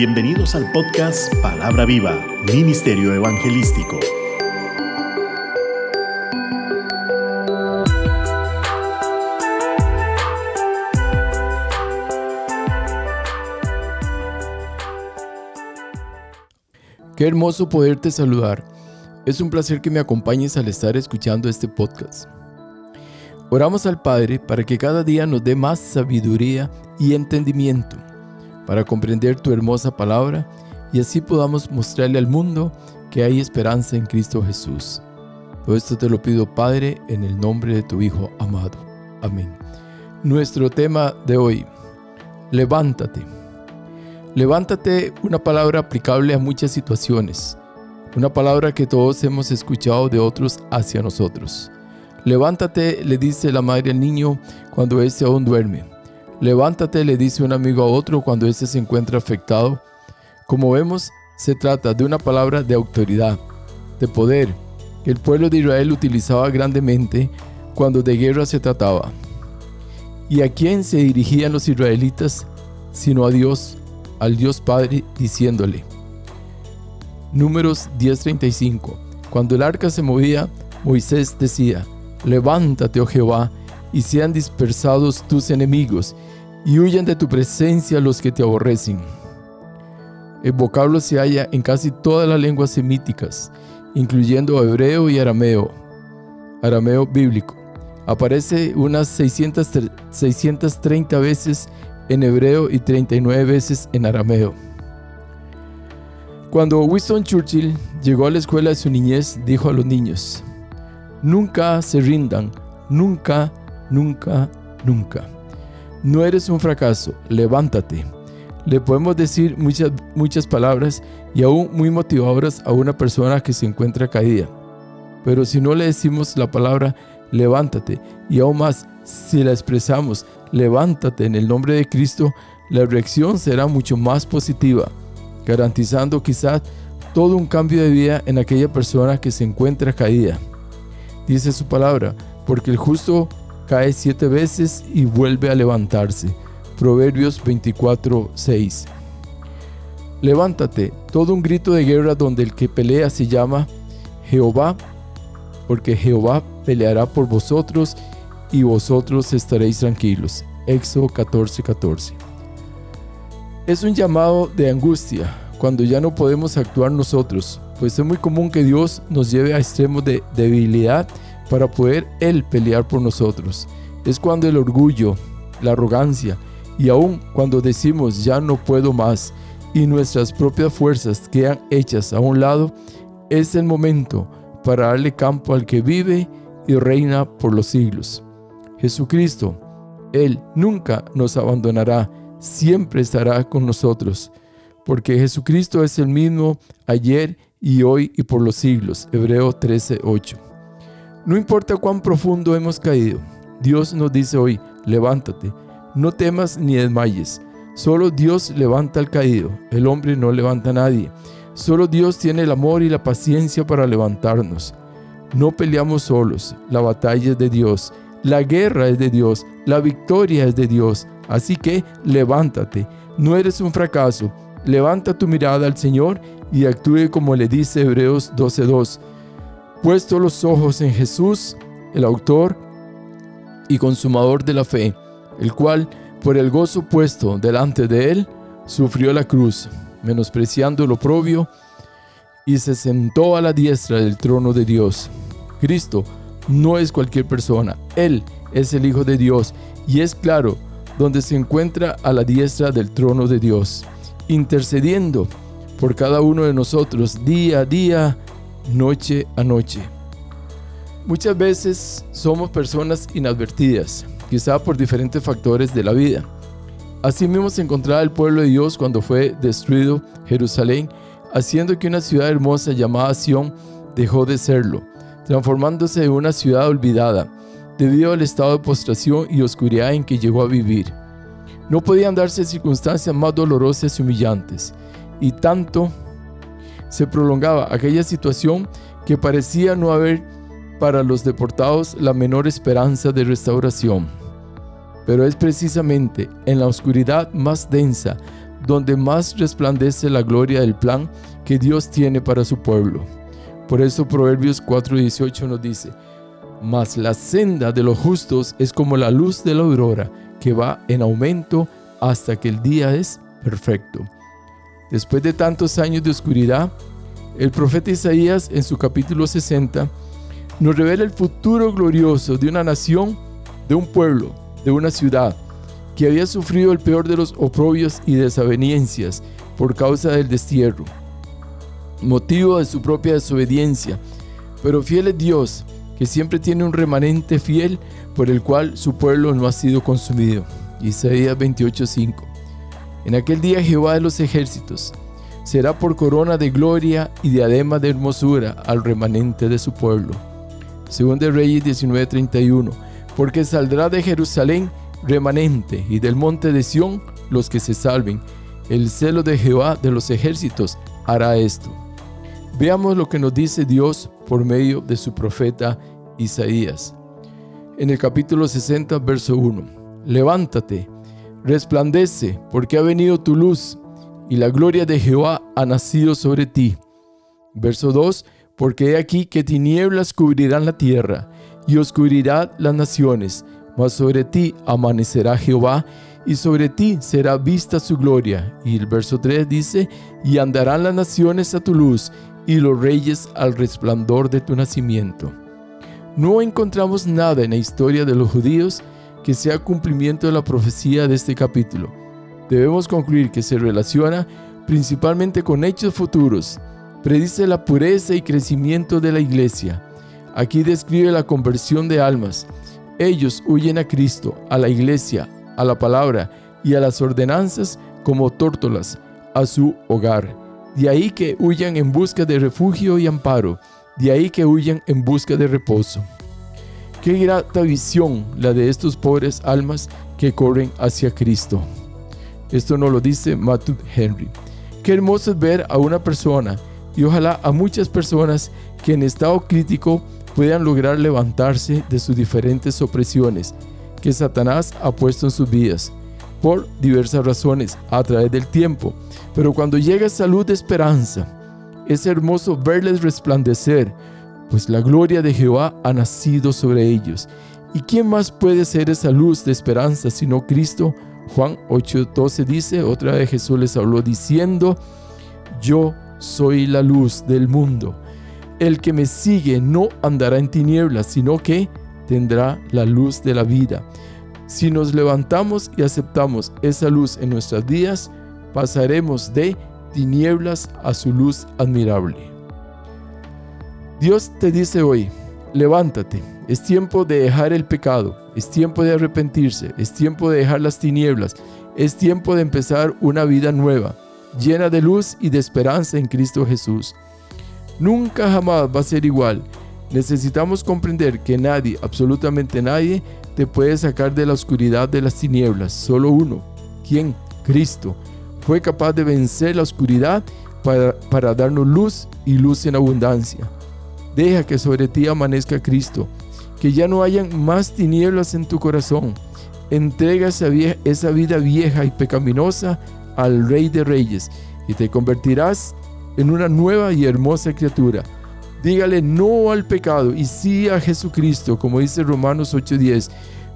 Bienvenidos al podcast Palabra Viva, Ministerio Evangelístico. Qué hermoso poderte saludar. Es un placer que me acompañes al estar escuchando este podcast. Oramos al Padre para que cada día nos dé más sabiduría y entendimiento para comprender tu hermosa palabra y así podamos mostrarle al mundo que hay esperanza en Cristo Jesús. Todo esto te lo pido, Padre, en el nombre de tu Hijo amado. Amén. Nuestro tema de hoy, levántate. Levántate, una palabra aplicable a muchas situaciones, una palabra que todos hemos escuchado de otros hacia nosotros. Levántate, le dice la madre al niño cuando éste aún duerme. Levántate, le dice un amigo a otro cuando éste se encuentra afectado. Como vemos, se trata de una palabra de autoridad, de poder, que el pueblo de Israel utilizaba grandemente cuando de guerra se trataba. ¿Y a quién se dirigían los israelitas sino a Dios, al Dios Padre, diciéndole? Números 10:35. Cuando el arca se movía, Moisés decía, Levántate, oh Jehová, y sean dispersados tus enemigos, y huyan de tu presencia los que te aborrecen. El vocablo se halla en casi todas las lenguas semíticas, incluyendo hebreo y arameo, arameo bíblico. Aparece unas 600, 630 veces en hebreo y 39 veces en arameo. Cuando Winston Churchill llegó a la escuela de su niñez, dijo a los niños, Nunca se rindan, nunca, nunca, nunca. No eres un fracaso, levántate. Le podemos decir muchas, muchas palabras y aún muy motivadoras a una persona que se encuentra caída. Pero si no le decimos la palabra levántate y aún más si la expresamos levántate en el nombre de Cristo, la reacción será mucho más positiva, garantizando quizás todo un cambio de vida en aquella persona que se encuentra caída dice su palabra, porque el justo cae siete veces y vuelve a levantarse. Proverbios 24, 6. Levántate, todo un grito de guerra donde el que pelea se llama Jehová, porque Jehová peleará por vosotros y vosotros estaréis tranquilos. Éxodo 14, 14. Es un llamado de angustia cuando ya no podemos actuar nosotros, pues es muy común que Dios nos lleve a extremos de debilidad para poder Él pelear por nosotros. Es cuando el orgullo, la arrogancia y aún cuando decimos ya no puedo más y nuestras propias fuerzas quedan hechas a un lado, es el momento para darle campo al que vive y reina por los siglos. Jesucristo, Él nunca nos abandonará, siempre estará con nosotros, porque Jesucristo es el mismo ayer y hoy y por los siglos. Hebreo 13:8. No importa cuán profundo hemos caído, Dios nos dice hoy, levántate, no temas ni desmayes. Solo Dios levanta al caído, el hombre no levanta a nadie. Solo Dios tiene el amor y la paciencia para levantarnos. No peleamos solos, la batalla es de Dios, la guerra es de Dios, la victoria es de Dios. Así que levántate, no eres un fracaso, levanta tu mirada al Señor y actúe como le dice Hebreos 12.2. Puesto los ojos en Jesús, el autor y consumador de la fe, el cual, por el gozo puesto delante de él, sufrió la cruz, menospreciando lo propio, y se sentó a la diestra del trono de Dios. Cristo no es cualquier persona, Él es el Hijo de Dios, y es claro donde se encuentra a la diestra del trono de Dios, intercediendo por cada uno de nosotros día a día, noche a noche. Muchas veces somos personas inadvertidas, quizá por diferentes factores de la vida. Así mismo se encontraba el pueblo de Dios cuando fue destruido Jerusalén, haciendo que una ciudad hermosa llamada Sión dejó de serlo, transformándose en una ciudad olvidada, debido al estado de postración y oscuridad en que llegó a vivir. No podían darse circunstancias más dolorosas y humillantes, y tanto se prolongaba aquella situación que parecía no haber para los deportados la menor esperanza de restauración. Pero es precisamente en la oscuridad más densa donde más resplandece la gloria del plan que Dios tiene para su pueblo. Por eso Proverbios 4:18 nos dice, mas la senda de los justos es como la luz de la aurora, que va en aumento hasta que el día es perfecto. Después de tantos años de oscuridad, el profeta Isaías en su capítulo 60 nos revela el futuro glorioso de una nación, de un pueblo, de una ciudad, que había sufrido el peor de los oprobios y desavenencias por causa del destierro, motivo de su propia desobediencia. Pero fiel es Dios, que siempre tiene un remanente fiel por el cual su pueblo no ha sido consumido. Isaías 28:5. En aquel día Jehová de los ejércitos será por corona de gloria y diadema de hermosura al remanente de su pueblo. Según de Reyes 19:31, porque saldrá de Jerusalén remanente y del monte de Sión los que se salven. El celo de Jehová de los ejércitos hará esto. Veamos lo que nos dice Dios por medio de su profeta Isaías. En el capítulo 60, verso 1. Levántate, resplandece, porque ha venido tu luz, y la gloria de Jehová ha nacido sobre ti. Verso 2. Porque he aquí que tinieblas cubrirán la tierra, y oscuridad las naciones, mas sobre ti amanecerá Jehová, y sobre ti será vista su gloria. Y el verso 3 dice, y andarán las naciones a tu luz, y los reyes al resplandor de tu nacimiento. No encontramos nada en la historia de los judíos que sea cumplimiento de la profecía de este capítulo. Debemos concluir que se relaciona principalmente con hechos futuros. Predice la pureza y crecimiento de la iglesia. Aquí describe la conversión de almas. Ellos huyen a Cristo, a la iglesia, a la palabra y a las ordenanzas como tórtolas a su hogar. De ahí que huyan en busca de refugio y amparo de ahí que huyan en busca de reposo. Qué grata visión la de estos pobres almas que corren hacia Cristo. Esto nos lo dice Matthew Henry. Qué hermoso es ver a una persona y ojalá a muchas personas que en estado crítico puedan lograr levantarse de sus diferentes opresiones que Satanás ha puesto en sus vidas por diversas razones a través del tiempo. Pero cuando llega salud de esperanza, es hermoso verles resplandecer, pues la gloria de Jehová ha nacido sobre ellos. ¿Y quién más puede ser esa luz de esperanza sino Cristo? Juan 8:12 dice, otra vez Jesús les habló diciendo, yo soy la luz del mundo. El que me sigue no andará en tinieblas, sino que tendrá la luz de la vida. Si nos levantamos y aceptamos esa luz en nuestras vidas, pasaremos de tinieblas a su luz admirable. Dios te dice hoy, levántate, es tiempo de dejar el pecado, es tiempo de arrepentirse, es tiempo de dejar las tinieblas, es tiempo de empezar una vida nueva, llena de luz y de esperanza en Cristo Jesús. Nunca jamás va a ser igual. Necesitamos comprender que nadie, absolutamente nadie, te puede sacar de la oscuridad de las tinieblas. Solo uno. ¿Quién? Cristo fue capaz de vencer la oscuridad para, darnos luz y luz en abundancia. Deja que sobre ti amanezca Cristo, que ya no hayan más tinieblas en tu corazón. Entrega esa, esa vida vieja y pecaminosa al Rey de Reyes y te convertirás en una nueva y hermosa criatura. Dígale no al pecado y sí a Jesucristo, como dice Romanos 8:10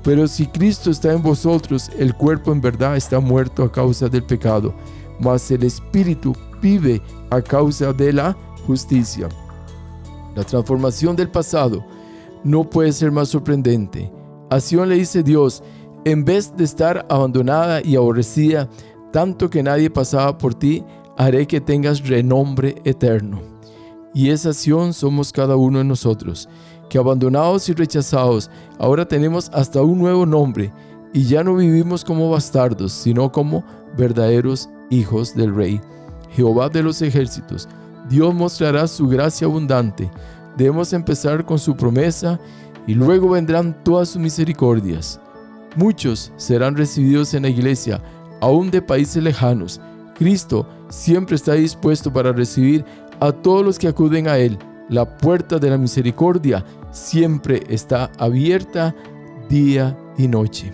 pero si Cristo está en vosotros, el cuerpo en verdad está muerto a causa del pecado, mas el espíritu vive a causa de la justicia. La transformación del pasado no puede ser más sorprendente. A Sion le dice Dios, en vez de estar abandonada y aborrecida, tanto que nadie pasaba por ti, haré que tengas renombre eterno. Y esa Sion somos cada uno de nosotros que abandonados y rechazados, ahora tenemos hasta un nuevo nombre y ya no vivimos como bastardos, sino como verdaderos hijos del Rey. Jehová de los ejércitos, Dios mostrará su gracia abundante. Debemos empezar con su promesa y luego vendrán todas sus misericordias. Muchos serán recibidos en la iglesia, aún de países lejanos. Cristo siempre está dispuesto para recibir a todos los que acuden a Él la puerta de la misericordia siempre está abierta día y noche.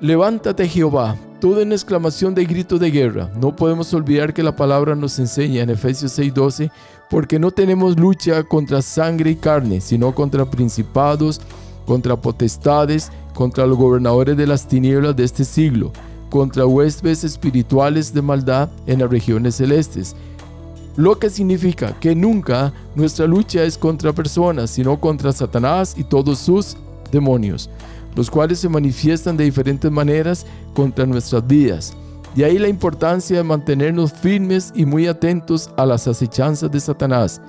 Levántate Jehová, Todo en exclamación de grito de guerra. No podemos olvidar que la palabra nos enseña en Efesios 6:12, porque no tenemos lucha contra sangre y carne, sino contra principados, contra potestades, contra los gobernadores de las tinieblas de este siglo, contra huéspedes espirituales de maldad en las regiones celestes. Lo que significa que nunca nuestra lucha es contra personas, sino contra Satanás y todos sus demonios, los cuales se manifiestan de diferentes maneras contra nuestras vidas. De ahí la importancia de mantenernos firmes y muy atentos a las acechanzas de Satanás.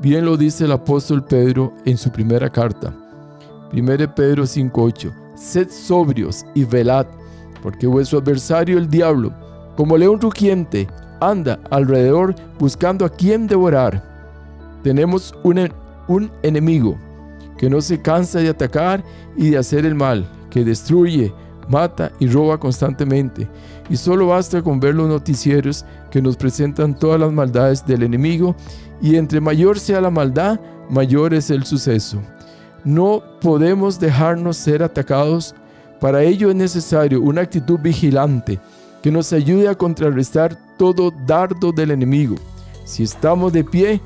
Bien lo dice el apóstol Pedro en su primera carta. 1 Pedro 5:8. Sed sobrios y velad, porque vuestro adversario el diablo, como león rugiente, anda alrededor buscando a quien devorar. Tenemos un, un enemigo que no se cansa de atacar y de hacer el mal, que destruye, mata y roba constantemente. Y solo basta con ver los noticieros que nos presentan todas las maldades del enemigo y entre mayor sea la maldad, mayor es el suceso. No podemos dejarnos ser atacados. Para ello es necesario una actitud vigilante que nos ayude a contrarrestar todo dardo del enemigo. Si estamos de pie,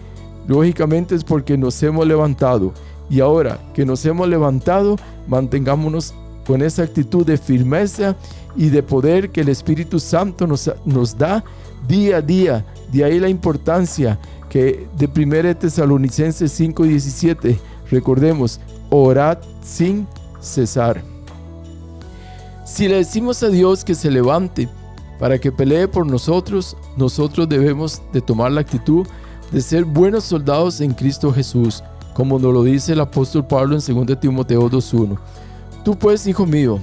lógicamente es porque nos hemos levantado. Y ahora que nos hemos levantado, mantengámonos con esa actitud de firmeza y de poder que el Espíritu Santo nos, da día a día. De ahí la importancia que de 1 Tesalonicenses 5:17, recordemos, orad sin cesar. Si le decimos a Dios que se levante para que pelee por nosotros, nosotros debemos de tomar la actitud de ser buenos soldados en Cristo Jesús, como nos lo dice el apóstol Pablo en 2 Timoteo 2.1. Tú pues, hijo mío,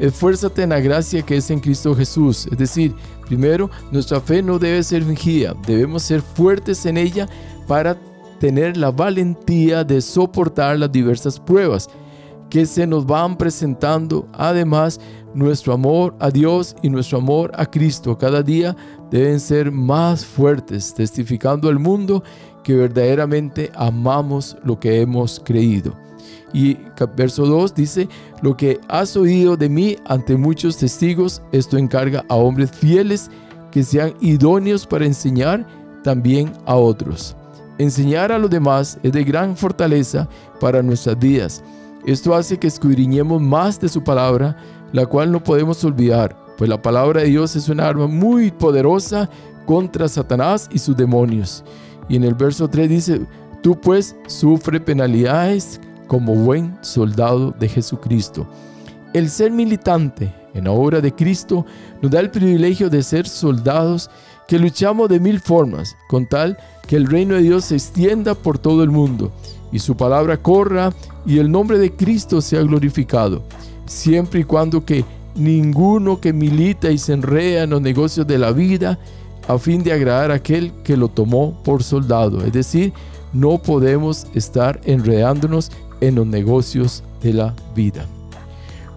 esfuérzate en la gracia que es en Cristo Jesús. Es decir, primero, nuestra fe no debe ser fingida, debemos ser fuertes en ella para tener la valentía de soportar las diversas pruebas que se nos van presentando. Además, nuestro amor a Dios y nuestro amor a Cristo cada día deben ser más fuertes, testificando al mundo que verdaderamente amamos lo que hemos creído. Y verso 2 dice, lo que has oído de mí ante muchos testigos, esto encarga a hombres fieles que sean idóneos para enseñar también a otros. Enseñar a los demás es de gran fortaleza para nuestras vidas. Esto hace que escudriñemos más de su palabra, la cual no podemos olvidar, pues la palabra de Dios es una arma muy poderosa contra Satanás y sus demonios. Y en el verso 3 dice, tú pues sufre penalidades como buen soldado de Jesucristo. El ser militante en la obra de Cristo nos da el privilegio de ser soldados que luchamos de mil formas, con tal que el reino de Dios se extienda por todo el mundo y su palabra corra y el nombre de Cristo sea glorificado, siempre y cuando que ninguno que milita y se enrea en los negocios de la vida a fin de agradar a aquel que lo tomó por soldado. Es decir, no podemos estar enredándonos en los negocios de la vida.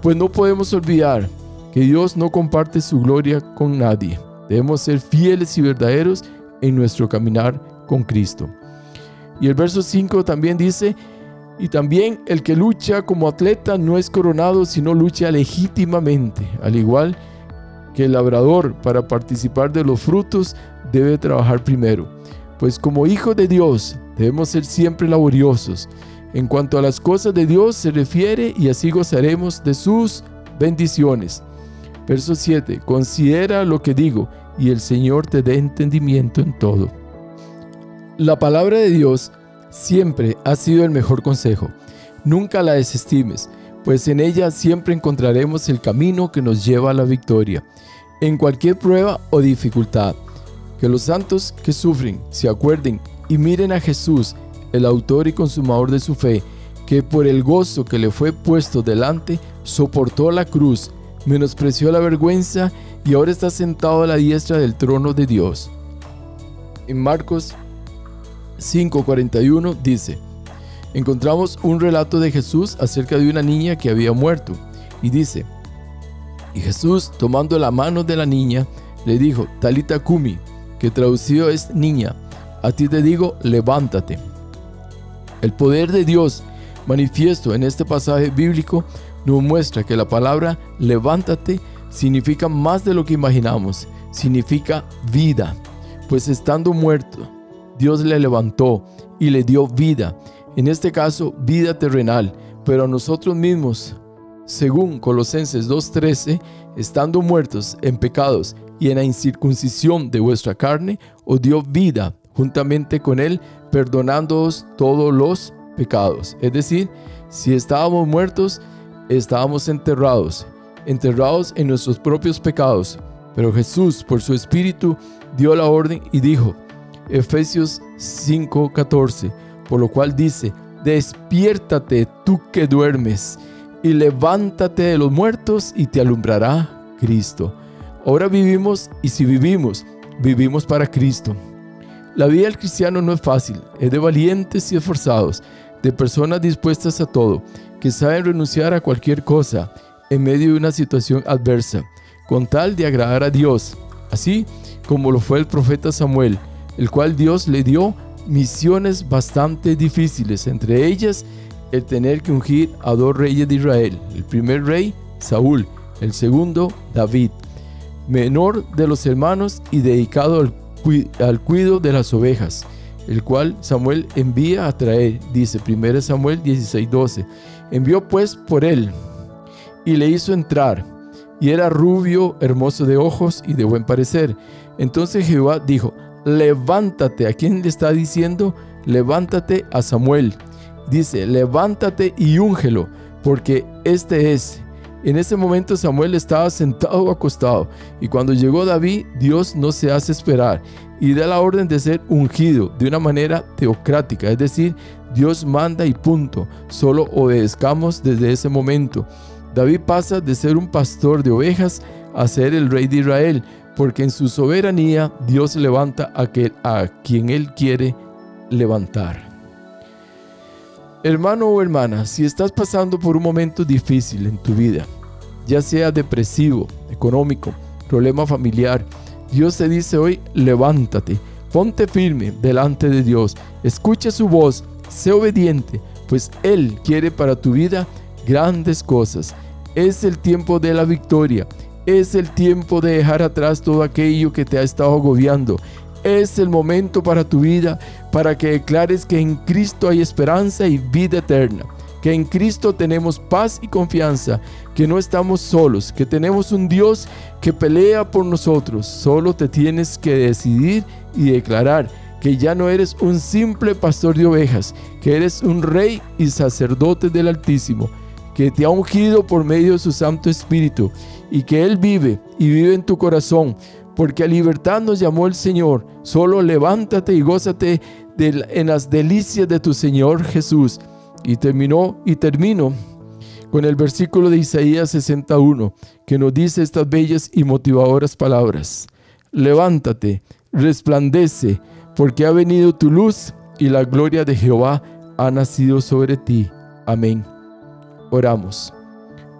Pues no podemos olvidar que Dios no comparte su gloria con nadie. Debemos ser fieles y verdaderos en nuestro caminar con Cristo. Y el verso 5 también dice, y también el que lucha como atleta no es coronado, sino lucha legítimamente, al igual que el labrador para participar de los frutos debe trabajar primero. Pues como hijos de Dios debemos ser siempre laboriosos. En cuanto a las cosas de Dios se refiere y así gozaremos de sus bendiciones. Verso 7. Considera lo que digo y el Señor te dé entendimiento en todo. La palabra de Dios siempre ha sido el mejor consejo. Nunca la desestimes, pues en ella siempre encontraremos el camino que nos lleva a la victoria, en cualquier prueba o dificultad. Que los santos que sufren se acuerden y miren a Jesús, el autor y consumador de su fe, que por el gozo que le fue puesto delante, soportó la cruz, menospreció la vergüenza y ahora está sentado a la diestra del trono de Dios. En Marcos 5:41 dice, encontramos un relato de Jesús acerca de una niña que había muerto, y dice, y Jesús, tomando la mano de la niña, le dijo, Talita Kumi, que traducido es niña, a ti te digo, levántate. El poder de Dios manifiesto en este pasaje bíblico nos muestra que la palabra levántate significa más de lo que imaginamos, significa vida, pues estando muerto, Dios le levantó y le dio vida, en este caso vida terrenal, pero a nosotros mismos, según Colosenses 2.13, estando muertos en pecados y en la incircuncisión de vuestra carne, os dio vida juntamente con él, perdonándoos todos los pecados. Es decir, si estábamos muertos, estábamos enterrados, enterrados en nuestros propios pecados. Pero Jesús, por su Espíritu, dio la orden y dijo, Efesios 5:14, por lo cual dice, despiértate tú que duermes, y levántate de los muertos y te alumbrará Cristo. Ahora vivimos y si vivimos, vivimos para Cristo. La vida del cristiano no es fácil, es de valientes y esforzados, de personas dispuestas a todo, que saben renunciar a cualquier cosa en medio de una situación adversa, con tal de agradar a Dios, así como lo fue el profeta Samuel, el cual Dios le dio misiones bastante difíciles, entre ellas el tener que ungir a dos reyes de Israel, el primer rey, Saúl, el segundo, David, menor de los hermanos y dedicado al al cuido de las ovejas, el cual Samuel envía a traer, dice 1 Samuel 16:12. Envió pues por él y le hizo entrar, y era rubio, hermoso de ojos y de buen parecer. Entonces Jehová dijo, levántate, ¿a quién le está diciendo? Levántate a Samuel. Dice, levántate y úngelo, porque este es. En ese momento Samuel estaba sentado o acostado, y cuando llegó David, Dios no se hace esperar y da la orden de ser ungido de una manera teocrática, es decir, Dios manda y punto, solo obedezcamos desde ese momento. David pasa de ser un pastor de ovejas a ser el rey de Israel, porque en su soberanía Dios levanta a, a quien Él quiere levantar. Hermano o hermana, si estás pasando por un momento difícil en tu vida, ya sea depresivo, económico, problema familiar, Dios te dice hoy, levántate, ponte firme delante de Dios, escucha su voz, sé obediente, pues Él quiere para tu vida grandes cosas. Es el tiempo de la victoria, es el tiempo de dejar atrás todo aquello que te ha estado agobiando. Es el momento para tu vida, para que declares que en Cristo hay esperanza y vida eterna que en Cristo tenemos paz y confianza, que no estamos solos, que tenemos un Dios que pelea por nosotros. Solo te tienes que decidir y declarar que ya no eres un simple pastor de ovejas, que eres un rey y sacerdote del Altísimo, que te ha ungido por medio de su Santo Espíritu y que Él vive y vive en tu corazón, porque a libertad nos llamó el Señor. Solo levántate y gózate en las delicias de tu Señor Jesús y terminó y termino con el versículo de Isaías 61 que nos dice estas bellas y motivadoras palabras. Levántate, resplandece, porque ha venido tu luz y la gloria de Jehová ha nacido sobre ti. Amén. Oramos.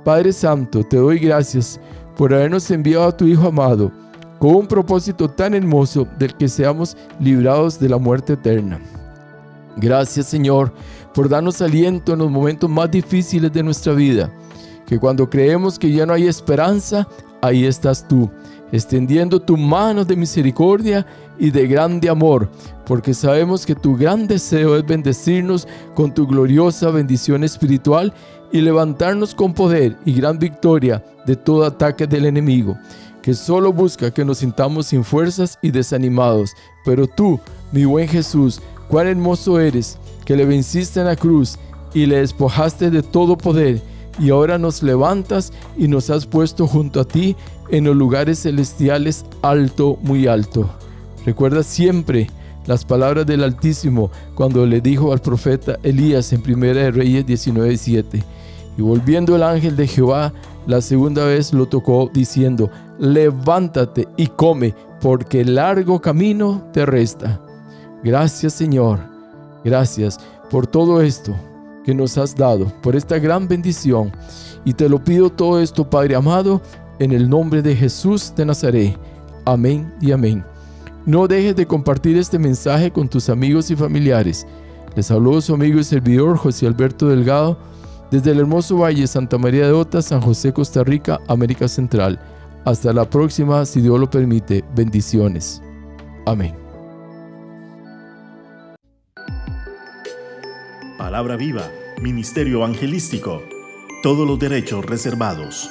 Padre Santo, te doy gracias por habernos enviado a tu Hijo amado con un propósito tan hermoso del que seamos librados de la muerte eterna. Gracias Señor por darnos aliento en los momentos más difíciles de nuestra vida, que cuando creemos que ya no hay esperanza, ahí estás tú, extendiendo tu mano de misericordia y de grande amor, porque sabemos que tu gran deseo es bendecirnos con tu gloriosa bendición espiritual y levantarnos con poder y gran victoria de todo ataque del enemigo, que solo busca que nos sintamos sin fuerzas y desanimados. Pero tú, mi buen Jesús, cuán hermoso eres, que le venciste en la cruz y le despojaste de todo poder, y ahora nos levantas y nos has puesto junto a ti en los lugares celestiales alto, muy alto. Recuerda siempre las palabras del Altísimo cuando le dijo al profeta Elías en 1 Reyes 19:7. Y volviendo el ángel de Jehová la segunda vez lo tocó diciendo, levántate y come, porque largo camino te resta. Gracias Señor Gracias por todo esto que nos has dado, por esta gran bendición. Y te lo pido todo esto, Padre amado, en el nombre de Jesús de Nazaret. Amén y amén. No dejes de compartir este mensaje con tus amigos y familiares. Les habló su amigo y servidor José Alberto Delgado desde el hermoso Valle Santa María de Ota, San José, Costa Rica, América Central. Hasta la próxima, si Dios lo permite. Bendiciones. Amén. Palabra viva, Ministerio Evangelístico. Todos los derechos reservados.